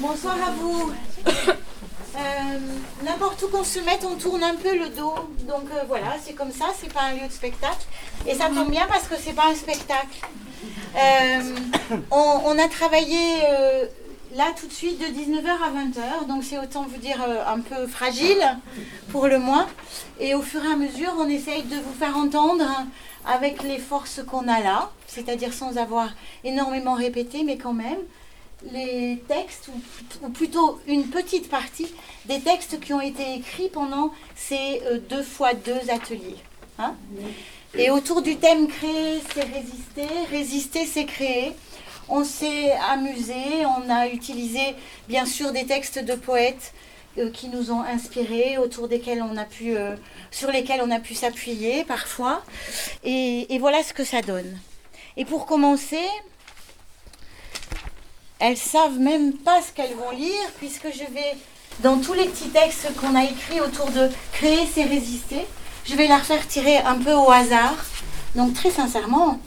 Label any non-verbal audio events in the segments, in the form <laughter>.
Bonsoir à vous. <coughs> Euh, N'importe où qu'on se mette, on tourne un peu le dos. Donc euh, voilà, c'est comme ça, c'est pas un lieu de spectacle. Et ça tombe bien parce que c'est pas un spectacle. Euh, on, on a travaillé là tout de suite de 19h à 20h, donc c'est autant vous dire un peu fragile pour le moins. Et au fur et à mesure, on essaye de vous faire entendre avec les forces qu'on a là, c'est-à-dire sans avoir énormément répété, mais quand même, les textes, ou, plutôt une petite partie des textes qui ont été écrits pendant ces euh, deux fois deux ateliers. hein. Et autour du thème créer, c'est résister, résister, c'est créer. On s'est amusé, on a utilisé bien sûr des textes de poètes euh, qui nous ont inspirés, autour desquels on a pu, euh, sur lesquels on a pu s'appuyer parfois. Et voilà ce que ça donne. Et pour commencer, elles savent même pas ce qu'elles vont lire, puisque je vais, dans tous les petits textes qu'on a écrits autour de créer, c'est résister, je vais la faire tirer un peu au hasard. Donc très sincèrement,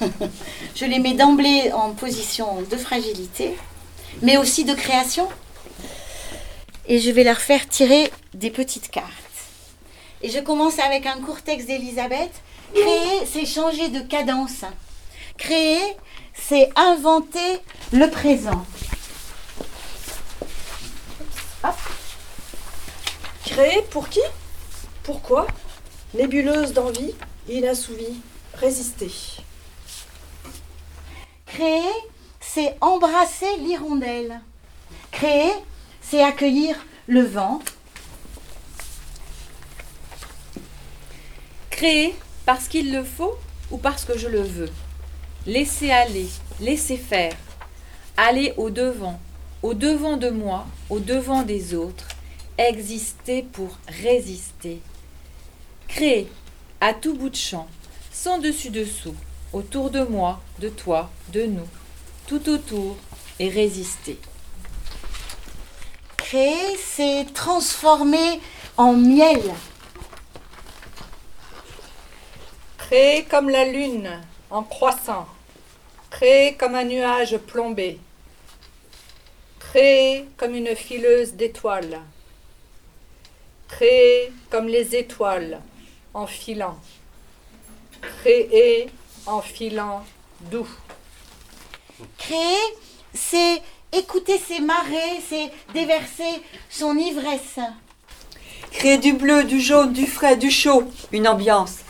<laughs> je les mets d'emblée en position de fragilité, mais aussi de création. Et je vais leur faire tirer des petites cartes. Et je commence avec un court texte d'Elisabeth. Créer, c'est changer de cadence. Créer, c'est inventer le présent. Créer pour qui? Pourquoi? Nébuleuse d'envie, inassouvie, résister. Créer, c'est embrasser l'hirondelle. Créer, c'est accueillir le vent. Créer parce qu'il le faut ou parce que je le veux? Laisser aller, laisser faire. Aller au devant, au devant de moi, au devant des autres. Exister pour résister. Créer à tout bout de champ, sans dessus-dessous, autour de moi, de toi, de nous, tout autour, et résister. Créer, c'est transformer en miel. Créer comme la lune en croissant. Créer comme un nuage plombé. Créer comme une fileuse d'étoiles. Créer comme les étoiles en filant. Créer en filant doux. Créer, c'est écouter ses marées, c'est déverser son ivresse. Créer du bleu, du jaune, du frais, du chaud, une ambiance.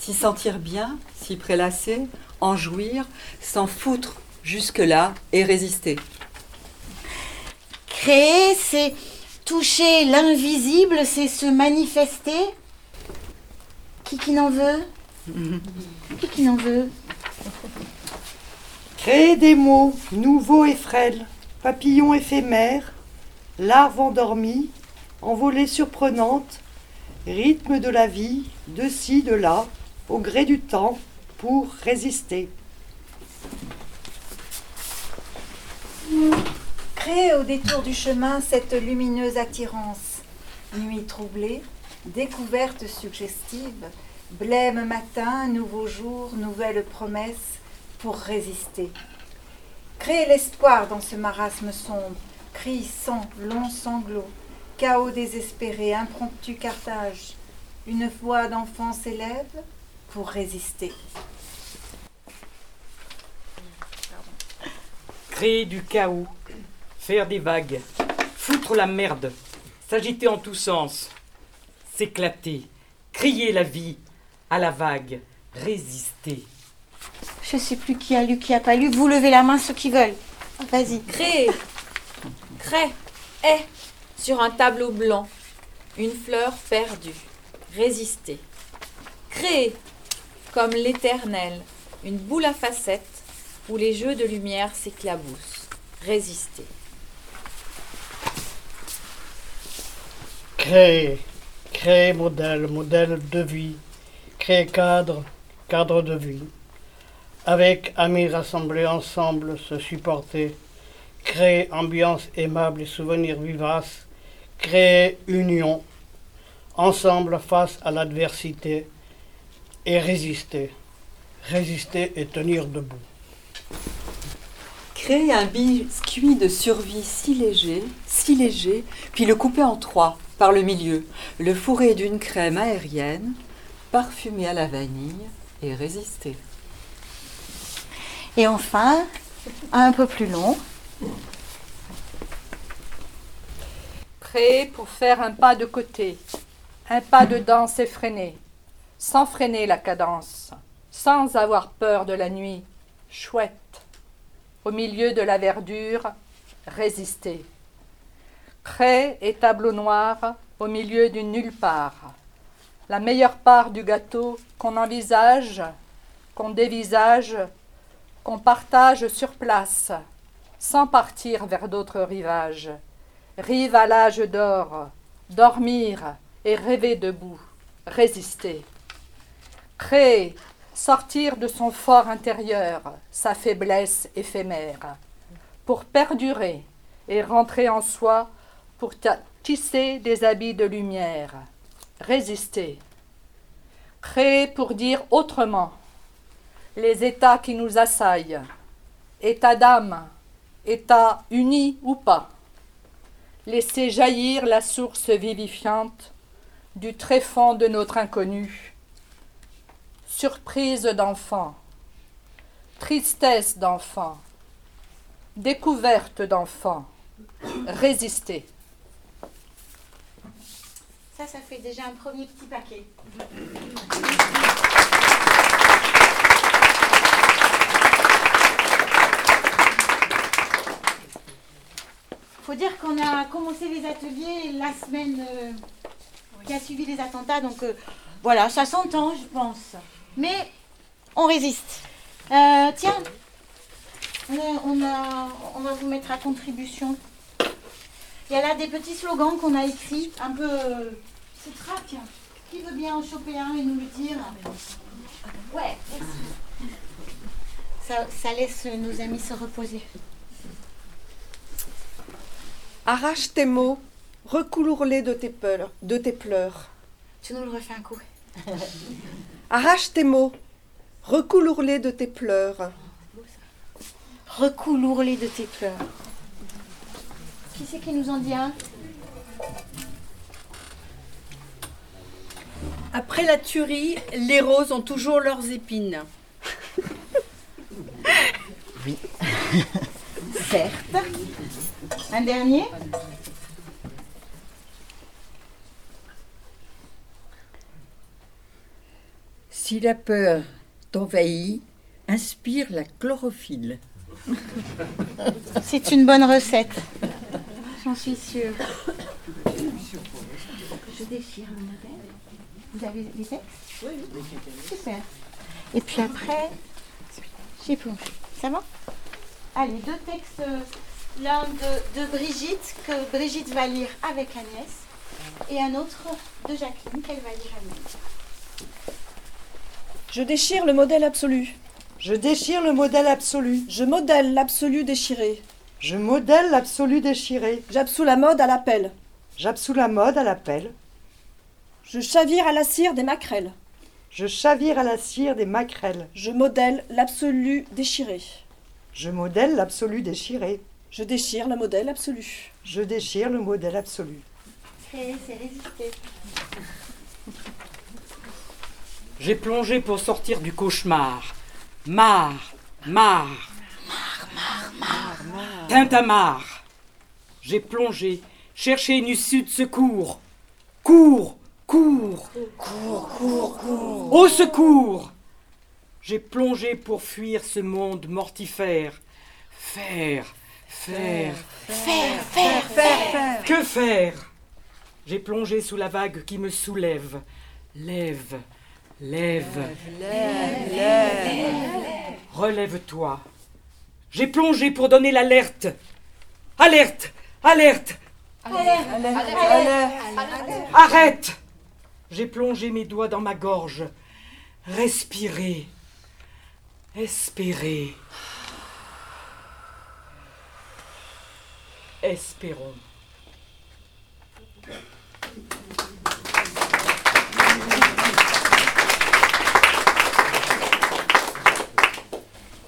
S'y sentir bien, s'y prélasser, en jouir, s'en foutre jusque-là et résister. Créer, c'est toucher l'invisible, c'est se manifester. Qui qui n'en veut? Qui qui n'en veut? Créer des mots nouveaux et frêles, papillons éphémères, larves endormies, envolées surprenantes, rythme de la vie, de ci, de là, au gré du temps, pour résister. Créer au détour du chemin cette lumineuse attirance. Nuit troublée, découverte suggestive, blême matin, nouveau jour, nouvelle promesse pour résister. Créer l'espoir dans ce marasme sombre, cri, sang, long sanglot, chaos désespéré, impromptu cartage. Une voix d'enfant s'élève pour résister. Créer du chaos, faire des vagues, foutre la merde, s'agiter en tous sens, s'éclater, crier la vie à la vague, résister. Je sais plus qui a lu, qui a pas lu. Vous levez la main ceux qui veulent. Vas-y. Créer. Crée. Est. Sur un tableau blanc. Une fleur perdue. Résister. Créer. Comme l'éternel. Une boule à facettes où les jeux de lumière s'éclaboussent. Résister. Créer, créer modèle, modèle de vie, créer cadre, cadre de vie. Avec amis rassemblés ensemble, se supporter, créer ambiance aimable et souvenirs vivaces, créer union, ensemble face à l'adversité et résister. Résister et tenir debout. Créer un biscuit de survie si léger, si léger, puis le couper en trois par le milieu, le fourrer d'une crème aérienne, parfumée à la vanille et résister. Et enfin, un peu plus long, Prêt pour faire un pas de côté, un pas de danse effréné, sans freiner la cadence, sans avoir peur de la nuit, chouette, au milieu de la verdure, résister. Craie et tableau noir au milieu d'une nulle part, la meilleure part du gâteau qu'on envisage, qu'on dévisage, qu'on partage sur place, sans partir vers d'autres rivages. Rive à l'âge d'or, dormir et rêver debout, résister. Créer, sortir de son fort intérieur, sa faiblesse éphémère, pour perdurer et rentrer en soi, pour tisser des habits de lumière, résister. Créer pour dire autrement. Les états qui nous assaillent, état d'âme, état uni ou pas. Laisser jaillir la source vivifiante du tréfonds de notre inconnu. Surprise d'enfant, tristesse d'enfant, découverte d'enfant, résister. ça, ça fait déjà un premier petit paquet. faut dire qu'on a commencé les ateliers la semaine euh, qui a suivi les attentats. Donc euh, voilà, ça s'entend, je pense. Mais on résiste. Euh, tiens, on, a, on va vous mettre à contribution. Il y a là des petits slogans qu'on a écrits, un peu. c'est trac. Qui veut bien en choper un et nous le dire Ouais, ça, ça laisse nos amis se reposer. Arrache tes mots, recouloure-les de tes pleurs, de tes pleurs. Tu nous le refais un coup. <laughs> Arrache tes mots, recouloure-les de tes pleurs. Recouloure-les de tes pleurs. Qui c'est qui nous en dit un? Après la tuerie, les roses ont toujours leurs épines. oui. Certes. Un dernier? Si la peur t'envahit, inspire la chlorophylle. C'est une bonne recette. J'en suis sûre. Je déchire le modèle. Vous avez les textes Oui. Super. Et puis après, j'ai plongé. Ça va? Allez, deux textes l'un de, Brigitte, que Brigitte va lire avec Agnès, et un autre de Jacqueline, qu'elle va lire elle-même. Je déchire le modèle absolu. Je déchire le modèle absolu. Je modèle l'absolu déchiré. Je modèle l'absolu déchiré. J'absous la mode à l'appel. J'absous la mode à l'appel. Je chavire à la cire des maquerelles. Je chavire à la cire des maquerelles. Je modèle l'absolu déchiré. Je modèle l'absolu déchiré. Je déchire le modèle absolu. Je déchire le modèle absolu. C'est résisté. J'ai plongé pour sortir du cauchemar. Marre, marre. Marre, marre, marre, marre. Tintamarre. J'ai plongé, cherché une issue de secours. Cours, cours. Cours, cours, cours. Au secours J'ai plongé pour fuir ce monde mortifère. Faire, Faire, faire, faire, faire, faire. Que faire? J'ai plongé sous la vague qui me soulève. Lève, lève, lève, lève. Relève-toi. J'ai plongé pour donner l'alerte. Alerte, alerte. Alerte, alerte, alerte. Arrête. J'ai plongé mes doigts dans ma gorge. Respirer. Espérer. Espérons.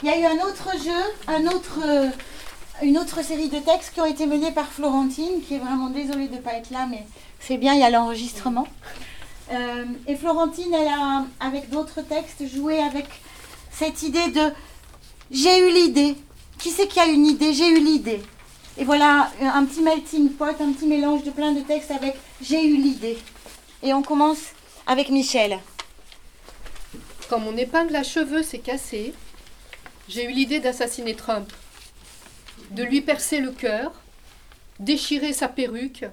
Il y a eu un autre jeu, euh, une autre série de textes qui ont été menés par Florentine, qui est vraiment désolée de ne pas être là, mais c'est bien, il y a l'enregistrement. Euh, et Florentine, elle a, avec d'autres textes, joué avec cette idée de j'ai eu l'idée. Qui c'est qui a une idée? J'ai eu l'idée. Et voilà un petit melting pot, un petit mélange de plein de textes avec j'ai eu l'idée. Et on commence avec Michel. Quand mon épingle à cheveux s'est cassée, j'ai eu l'idée d'assassiner Trump, de lui percer le cœur, déchirer sa perruque,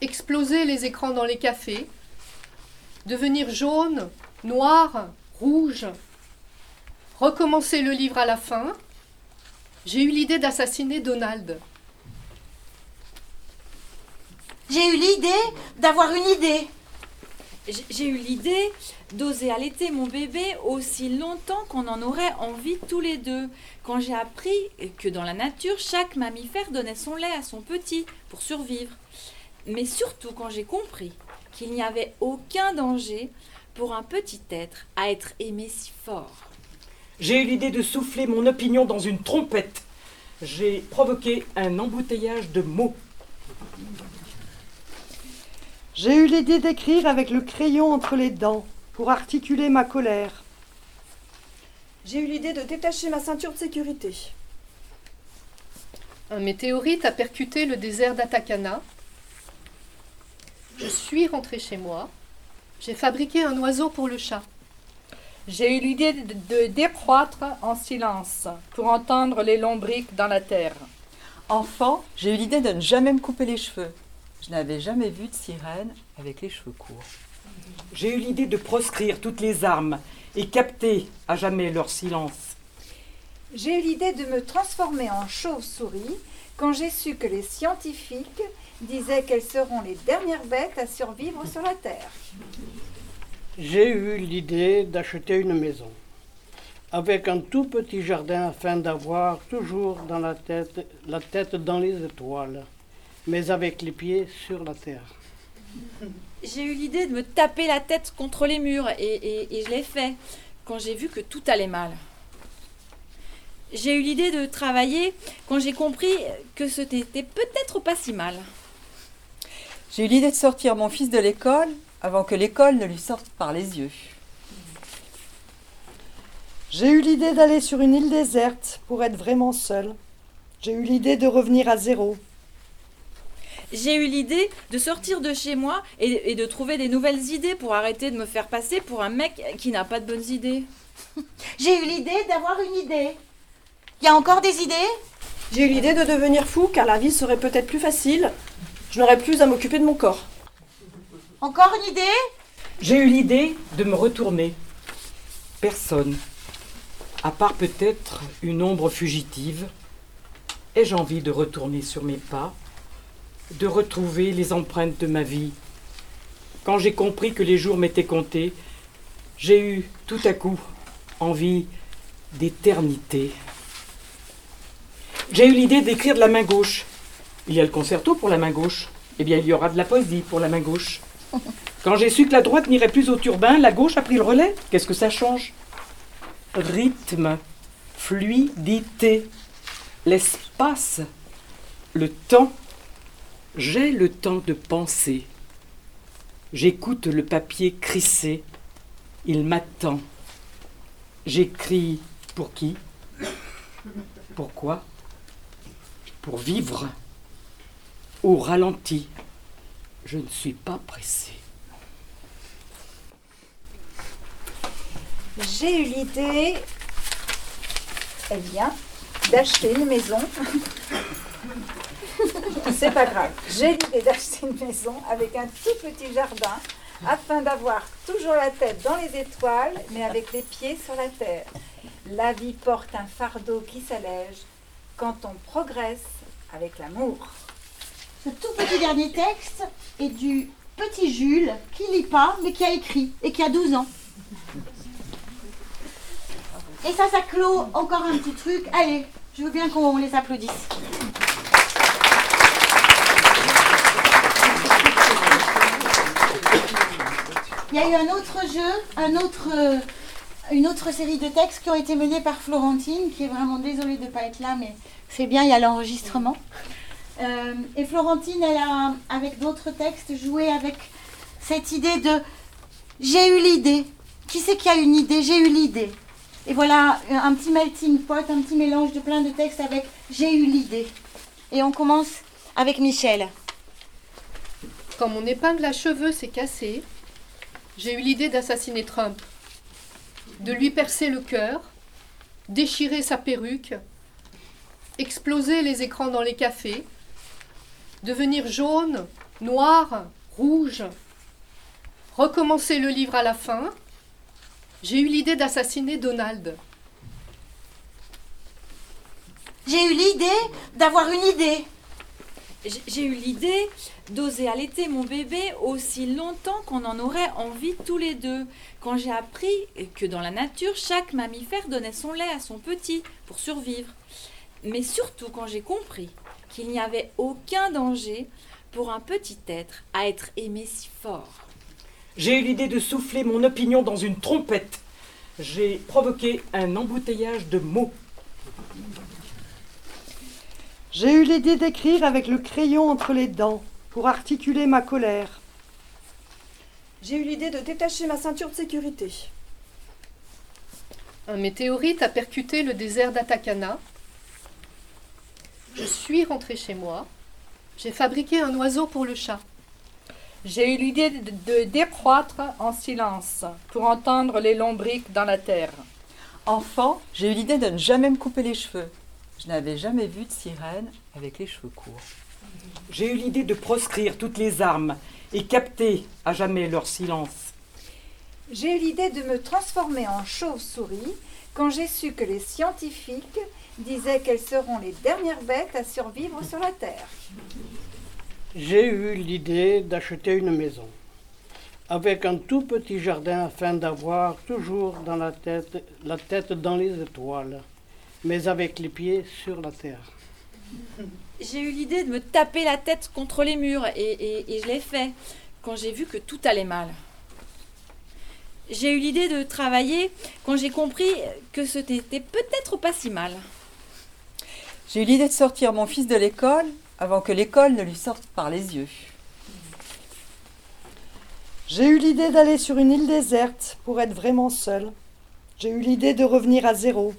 exploser les écrans dans les cafés, devenir jaune, noir, rouge, recommencer le livre à la fin. J'ai eu l'idée d'assassiner Donald. J'ai eu l'idée d'avoir une idée. J'ai eu l'idée d'oser allaiter mon bébé aussi longtemps qu'on en aurait envie tous les deux. Quand j'ai appris que dans la nature, chaque mammifère donnait son lait à son petit pour survivre. Mais surtout quand j'ai compris qu'il n'y avait aucun danger pour un petit être à être aimé si fort. J'ai eu l'idée de souffler mon opinion dans une trompette. J'ai provoqué un embouteillage de mots. J'ai eu l'idée d'écrire avec le crayon entre les dents pour articuler ma colère. J'ai eu l'idée de détacher ma ceinture de sécurité. Un météorite a percuté le désert d'Atacama. Je suis rentrée chez moi. J'ai fabriqué un oiseau pour le chat. J'ai eu l'idée de, de décroître en silence pour entendre les lombriques dans la terre. Enfant, j'ai eu l'idée de ne jamais me couper les cheveux. Je n'avais jamais vu de sirène avec les cheveux courts. J'ai eu l'idée de proscrire toutes les armes et capter à jamais leur silence. J'ai eu l'idée de me transformer en chauve-souris quand j'ai su que les scientifiques disaient qu'elles seront les dernières bêtes à survivre sur la Terre. J'ai eu l'idée d'acheter une maison avec un tout petit jardin afin d'avoir toujours dans la tête, la tête dans les étoiles, mais avec les pieds sur la terre. J'ai eu l'idée de me taper la tête contre les murs et, et- et je l'ai fait quand j'ai vu que tout allait mal. J'ai eu l'idée de travailler quand j'ai compris que ce n'était peut-être pas si mal. J'ai eu l'idée de sortir mon fils de l'école avant que l'école ne lui sorte par les yeux. J'ai eu l'idée d'aller sur une île déserte pour être vraiment seule. J'ai eu l'idée de revenir à zéro. J'ai eu l'idée de sortir de chez moi et, et de trouver des nouvelles idées pour arrêter de me faire passer pour un mec qui n'a pas de bonnes idées. <laughs> J'ai eu l'idée d'avoir une idée. Il y a encore des idées? J'ai eu l'idée de devenir fou car la vie serait peut-être plus facile. Je n'aurais plus à m'occuper de mon corps. Encore une idée? J'ai eu l'idée de me retourner. Personne, à part peut-être une ombre fugitive. Ai-je envie de retourner sur mes pas, de retrouver les empreintes de ma vie Quand j'ai compris que les jours m'étaient comptés, j'ai eu tout à coup envie d'éternité. J'ai eu l'idée d'écrire de la main gauche. Il y a le concerto pour la main gauche. Eh bien, il y aura de la poésie pour la main gauche. <laughs> Quand j'ai su que la droite n'irait plus au turbin, la gauche a pris le relais. Qu'est-ce que ça change? Rythme, fluidité, l'espace, le temps. J'ai le temps de penser. J'écoute le papier crisser. Il m'attend. J'écris pour qui? Pourquoi? Pour vivre. Au ralenti. Je ne suis pas pressé. J'ai eu l'idée, eh bien, d'acheter une maison. C'est pas grave. J'ai l'idée d'acheter une maison avec un tout petit jardin afin d'avoir toujours la tête dans les étoiles, mais avec les pieds sur la terre. La vie porte un fardeau qui s'allège quand on progresse avec l'amour. Ce tout petit dernier texte est du petit Jules qui lit pas mais qui a écrit et qui a 12 ans. Et ça, ça clôt encore un petit truc. Allez, je veux bien qu'on les applaudisse. Il y a eu un autre jeu, euh, une autre série de textes qui ont été menés par Florentine, qui est vraiment désolée de ne pas être là, mais c'est bien, il y a l'enregistrement. Euh, et Florentine, elle a, avec d'autres textes, joué avec cette idée de j'ai eu l'idée. Qui c'est qui a une idée? J'ai eu l'idée. Et voilà un petit melting pot, un petit mélange de plein de textes avec j'ai eu l'idée. Et on commence avec Michel. Quand mon épingle à cheveux s'est cassée, j'ai eu l'idée d'assassiner Trump, de lui percer le cœur, déchirer sa perruque, exploser les écrans dans les cafés, devenir jaune, noir, rouge, recommencer le livre à la fin, j'ai eu l'idée d'assassiner Donald. J'ai eu l'idée d'avoir une idée. J'ai eu l'idée d'oser allaiter mon bébé aussi longtemps qu'on en aurait envie tous les deux. Quand j'ai appris que dans la nature, chaque mammifère donnait son lait à son petit pour survivre. Mais surtout quand j'ai compris qu'il n'y avait aucun danger pour un petit être à être aimé si fort. J'ai eu l'idée de souffler mon opinion dans une trompette. J'ai provoqué un embouteillage de mots. J'ai eu l'idée d'écrire avec le crayon entre les dents pour articuler ma colère. J'ai eu l'idée de détacher ma ceinture de sécurité. Un météorite a percuté le désert d'Atacama. Je suis rentrée chez moi. J'ai fabriqué un oiseau pour le chat. J'ai eu l'idée de, de décroître en silence pour entendre les lombriques dans la terre. Enfant, j'ai eu l'idée de ne jamais me couper les cheveux. Je n'avais jamais vu de sirène avec les cheveux courts. J'ai eu l'idée de proscrire toutes les armes et capter à jamais leur silence. J'ai eu l'idée de me transformer en chauve-souris quand j'ai su que les scientifiques disaient qu'elles seront les dernières bêtes à survivre sur la Terre. J'ai eu l'idée d'acheter une maison avec un tout petit jardin afin d'avoir toujours dans la tête la tête dans les étoiles, mais avec les pieds sur la terre. J'ai eu l'idée de me taper la tête contre les murs et, et- et je l'ai fait quand j'ai vu que tout allait mal. J'ai eu l'idée de travailler quand j'ai compris que ce n'était peut-être pas si mal. J'ai eu l'idée de sortir mon fils de l'école avant que l'école ne lui sorte par les yeux. J'ai eu l'idée d'aller sur une île déserte pour être vraiment seule. J'ai eu l'idée de revenir à zéro.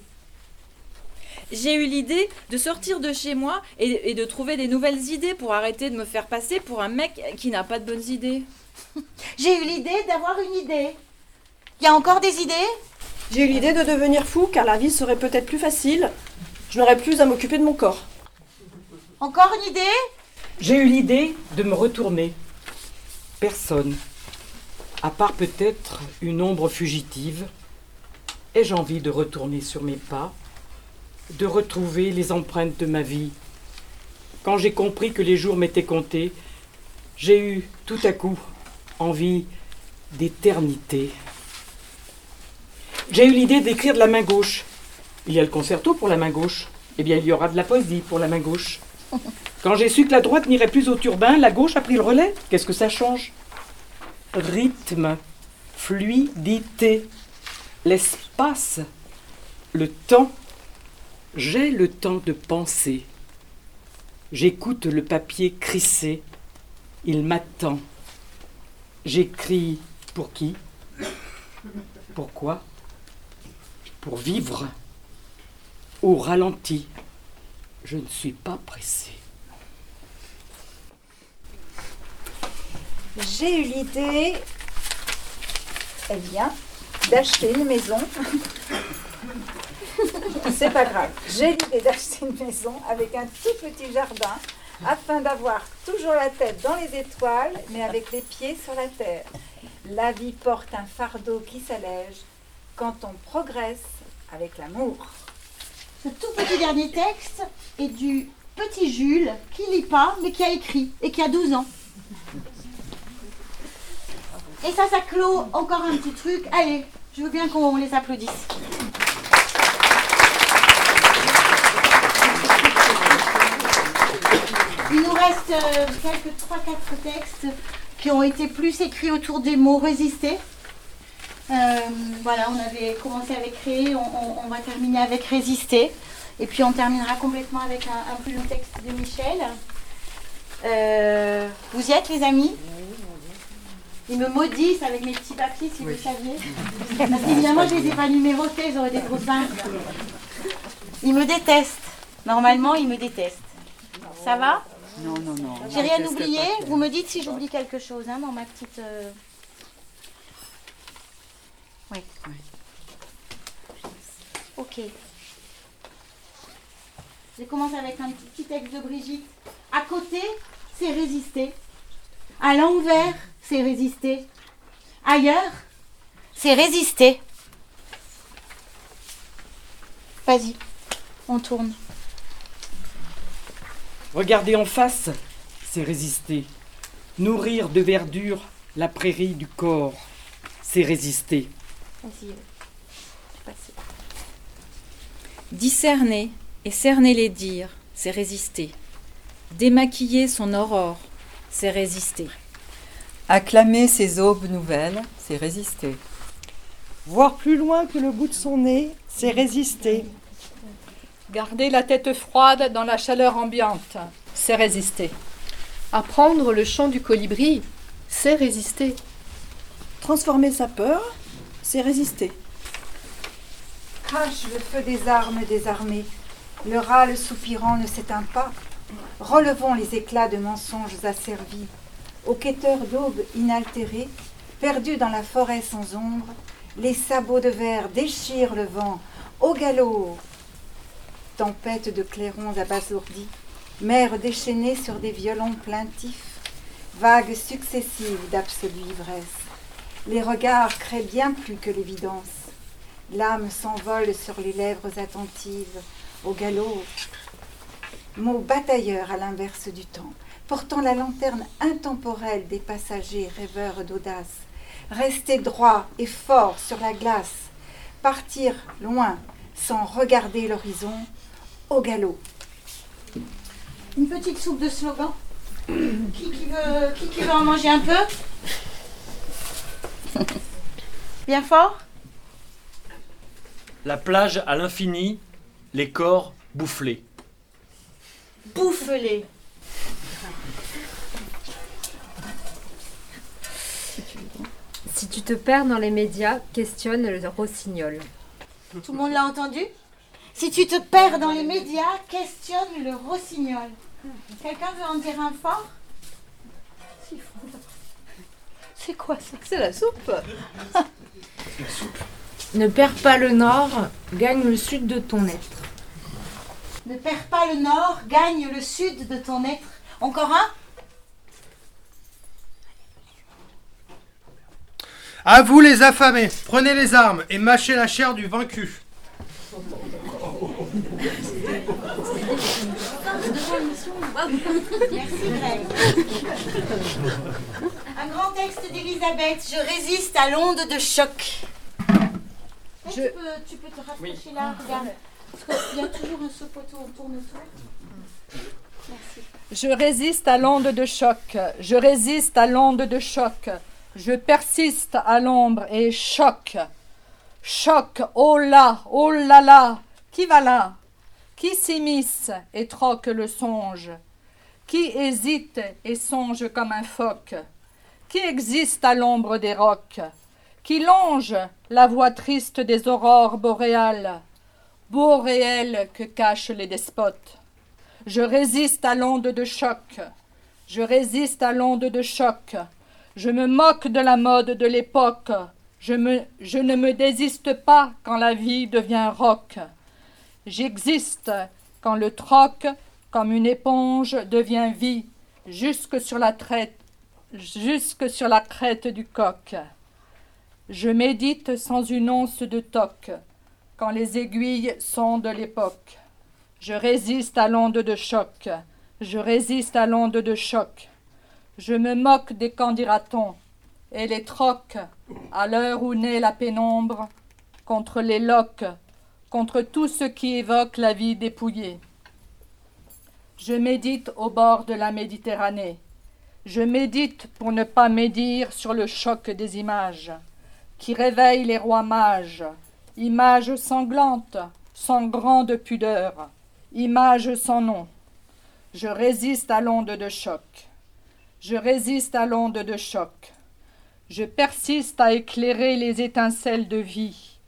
J'ai eu l'idée de sortir de chez moi et, et de trouver des nouvelles idées pour arrêter de me faire passer pour un mec qui n'a pas de bonnes idées. <laughs> J'ai eu l'idée d'avoir une idée. Il y a encore des idées? J'ai eu l'idée de devenir fou car la vie serait peut-être plus facile. Je n'aurais plus à m'occuper de mon corps. Encore une idée? J'ai eu l'idée de me retourner. Personne, à part peut-être une ombre fugitive, ai-je envie de retourner sur mes pas, de retrouver les empreintes de ma vie. Quand j'ai compris que les jours m'étaient comptés, j'ai eu tout à coup envie d'éternité. J'ai eu l'idée d'écrire de la main gauche. Il y a le concerto pour la main gauche. Eh bien, il y aura de la poésie pour la main gauche. <laughs> Quand j'ai su que la droite n'irait plus au turbin, la gauche a pris le relais. Qu'est-ce que ça change? Rythme, fluidité, l'espace, le temps. J'ai le temps de penser. J'écoute le papier crisser. Il m'attend. J'écris pour qui? Pourquoi? Pour vivre. Au ralenti. Je ne suis pas pressé. J'ai eu l'idée, eh bien, d'acheter une maison. <laughs> C'est pas grave. J'ai l'idée d'acheter une maison avec un tout petit jardin afin d'avoir toujours la tête dans les étoiles, mais avec les pieds sur la terre. La vie porte un fardeau qui s'allège quand on progresse avec l'amour. Ce tout petit dernier texte est du petit Jules qui lit pas mais qui a écrit et qui a 12 ans. Et ça, ça clôt encore un petit truc. Allez, je veux bien qu'on les applaudisse. Il nous reste euh, quelques 3-4 textes qui ont été plus écrits autour des mots résister. Euh, voilà, on avait commencé avec créer, on, on- on va terminer avec résister. Et puis on terminera complètement avec un, un plus long texte de Michel. Euh, vous y êtes les amis? Ils me maudissent avec mes petits papiers si vous saviez. Parce qu'évidemment je les ai pas numérotés, ils auraient été trop simples. Ils me détestent. Normalement ils me détestent. Ça va? Non, non, non. J'ai rien oublié. Vous me dites si j'oublie quelque chose hein, dans ma petite. euh, Oui. Ok. Je commence avec un petit texte de Brigitte. À côté, c'est résister. À l'envers, c'est résister. Ailleurs, c'est résister. Vas-y, on tourne. Regarder en face, c'est résister. Nourrir de verdure la prairie du corps, c'est résister. Vas-y. euh. Discerner et cerner les dires, c'est résister. Démaquiller son aurore, c'est résister. Acclamer ses aubes nouvelles, c'est résister. Voir plus loin que le bout de son nez, c'est résister. Garder la tête froide dans la chaleur ambiante, c'est résister. Apprendre le chant du colibri, c'est résister. Transformer sa peur, c'est résister. Crache le feu des armes désarmées. Le râle soupirant ne s'éteint pas. Relevons les éclats de mensonges asservis. Aux quêteurs d'aube inaltérés, perdus dans la forêt sans ombre, les sabots de verre déchirent le vent. Au galop Tempête de clairons abasourdis, mer déchaînée sur des violons plaintifs, vagues successives d'absolue ivresse. Les regards créent bien plus que l'évidence. L'âme s'envole sur les lèvres attentives, au galop. Mot batailleur à l'inverse du temps, portant la lanterne intemporelle des passagers rêveurs d'audace. Rester droit et fort sur la glace, partir loin sans regarder l'horizon, au galop. Une petite soupe de slogan. Qui, qui veut, qui, qui veut en manger un peu? Bien fort? La plage à l'infini, les corps boufflés. Bouffelé. Si tu te perds dans les médias, questionne le rossignol. Tout le monde l'a entendu? Si tu te perds dans les médias, questionne le rossignol. Quelqu'un veut en dire un fort? C'est quoi ça? C'est la soupe. <laughs> Ne perds pas le nord, gagne le sud de ton être. Ne perds pas le nord, gagne le sud de ton être. Encore un? À vous les affamés, prenez les armes et mâchez la chair du vaincu. Merci Greg. Un grand texte d'Elisabeth. Je résiste à l'onde de choc. Tu, peux, tu peux te rapprocher là, regarde. Parce qu'il y a toujours un saupoteau, on tourne autour. Merci. Je résiste à l'onde de choc, je résiste à l'onde de choc, je persiste à l'ombre et choc. Choc, oh là, oh là là, qui va là? Qui s'immisce et troque le songe? Qui hésite et songe comme un phoque? Qui existe à l'ombre des rocs? Qui longe la voix triste des aurores boréales? Beau réel que cachent les despotes je résiste à l'onde de choc. Je résiste à l'onde de choc. Je me moque de la mode de l'époque. Je, je ne me désiste pas quand la vie devient roc. J'existe quand le troc, comme une éponge, devient vie, jusque sur la traite, jusque sur la crête du coq. Je médite sans une once de toc, quand les aiguilles sont de l'époque. Je résiste à l'onde de choc. Je résiste à l'onde de choc. Je me moque des qu'en dira-t-on et les troque à l'heure où naît la pénombre contre les loques, contre tout ce qui évoque la vie dépouillée. Je médite au bord de la Méditerranée. Je médite pour ne pas médire sur le choc des images qui réveille les rois mages, image sanglante, sans grande pudeur, image sans nom. Je résiste à l'onde de choc. Je résiste à l'onde de choc. Je persiste à éclairer les étincelles de vie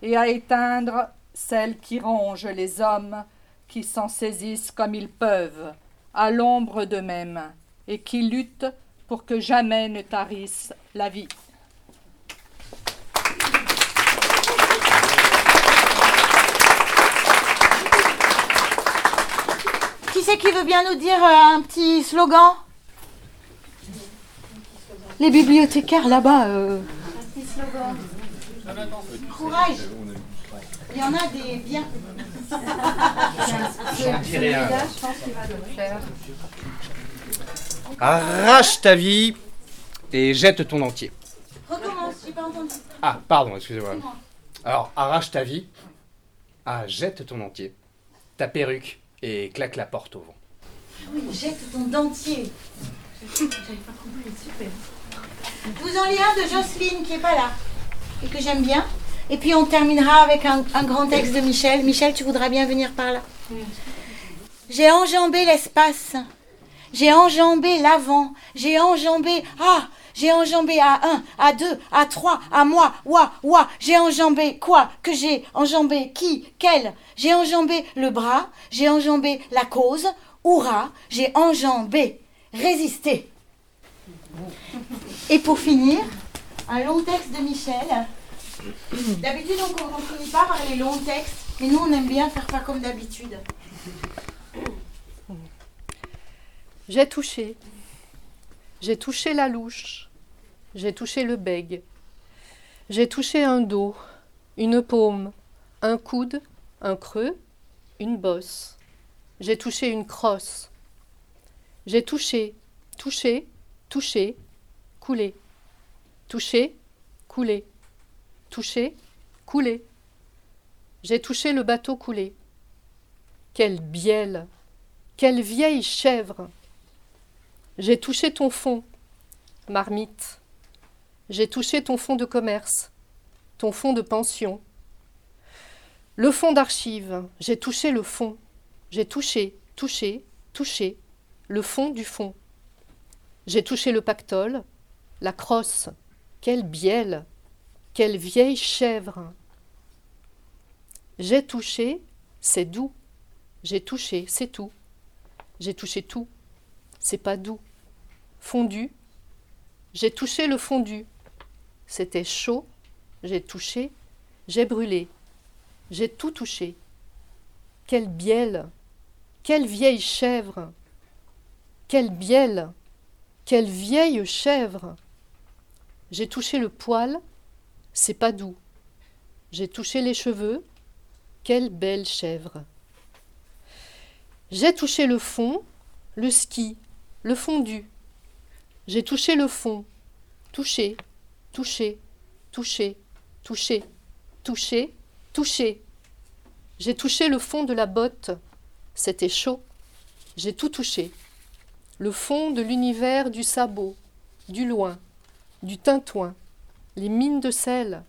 et à éteindre celles qui rongent les hommes qui s'en saisissent comme ils peuvent, à l'ombre d'eux-mêmes, et qui luttent pour que jamais ne tarisse la vie. Qui c'est qui veut bien nous dire euh, un petit slogan? Les bibliothécaires là-bas. euh, Un petit slogan. Courage. Il y en a des bien. <laughs> Arrache ta vie et jette ton entier. Recommence, j'ai pas entendu. Ah, pardon, excusez-moi. Alors, arrache ta vie. Ah, jette ton entier. Ta perruque et claque la porte au vent. Oui, jette ton dentier. J'avais pas compris, super. Je vous en lis un de Jocelyne qui est pas là et que j'aime bien. Et puis on terminera avec un, un grand texte de Michel. Michel, tu voudras bien venir par là. J'ai enjambé l'espace. J'ai enjambé l'avant. J'ai enjambé. Ah J'ai enjambé à 1, à 2, à 3, à moi, ouah, ouah. J'ai enjambé quoi Que j'ai enjambé qui Quel J'ai enjambé le bras. J'ai enjambé la cause. Hurrah J'ai enjambé. Résister. Et pour finir, un long texte de Michel. D'habitude, on ne finit pas par les longs textes, mais nous, on aime bien faire pas comme d'habitude. J'ai touché. J'ai touché la louche. J'ai touché le bègue. J'ai touché un dos, une paume, un coude, un creux, une bosse. J'ai touché une crosse. J'ai touché, touché, touché, coulé. Touché, coulé. Touché, coulé. J'ai touché le bateau coulé. Quelle bielle Quelle vieille chèvre J'ai touché ton fond, marmite. J'ai touché ton fonds de commerce, ton fonds de pension. Le fonds d'archives, j'ai touché le fond. J'ai touché, touché, touché, le fond du fond. J'ai touché le pactole, la crosse. Quelle bielle Quelle vieille chèvre J'ai touché, c'est doux. J'ai touché, c'est tout. J'ai touché tout, c'est pas doux. Fondu, j'ai touché le fondu. C'était chaud, j'ai touché, j'ai brûlé. J'ai tout touché. Quelle bielle Quelle vieille chèvre Quelle bielle Quelle vieille chèvre J'ai touché le poil, c'est pas doux. J'ai touché les cheveux, quelle belle chèvre J'ai touché le fond, le ski, le fondu. J'ai touché le fond, touché, touché, touché, touché, touché, touché. J'ai touché le fond de la botte, c'était chaud. J'ai tout touché. Le fond de l'univers du sabot, du loin, du tintouin, les mines de sel,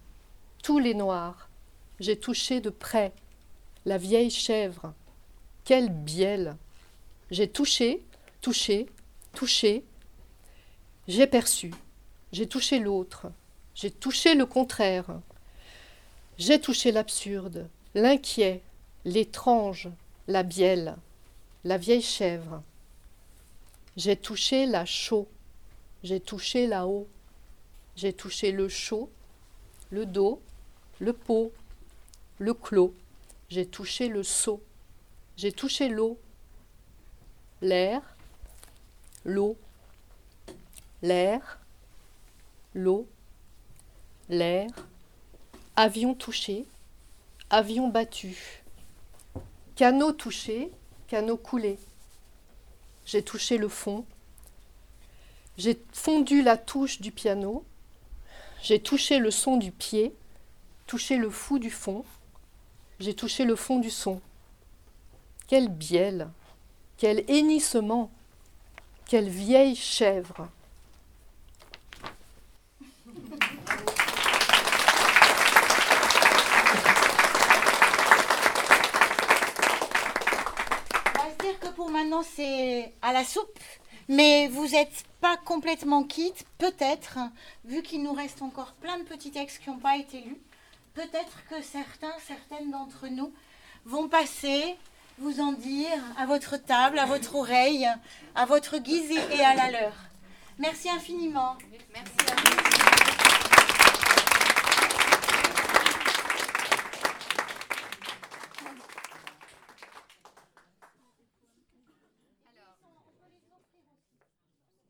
tous les noirs. J'ai touché de près la vieille chèvre. Quelle bielle J'ai touché, touché, touché. J'ai perçu. J'ai touché l'autre. J'ai touché le contraire. J'ai touché l'absurde, l'inquiet, l'étrange, la bielle, la vieille chèvre. J'ai touché la chaux. J'ai touché la haut. J'ai touché le chaud, le dos, le pot, le clos. J'ai touché le seau. J'ai touché l'eau, l'air, l'eau, l'air, l'eau, l'air, avion touché, avion battu, canot touché, canot coulé. J'ai touché le fond, j'ai fondu la touche du piano, j'ai touché le son du pied, touché le fou du fond, j'ai touché le fond du son. Quel bielle, quel hennissement, quelle vieille chèvre. On va se dire que pour maintenant c'est à la soupe mais vous n'êtes pas complètement quitte, peut-être, vu qu'il nous reste encore plein de petits textes qui n'ont pas été lus, peut-être que certains, certaines d'entre nous vont passer, vous en dire à votre table, à votre oreille, à votre guise et à la leur. Merci infiniment. Merci à vous.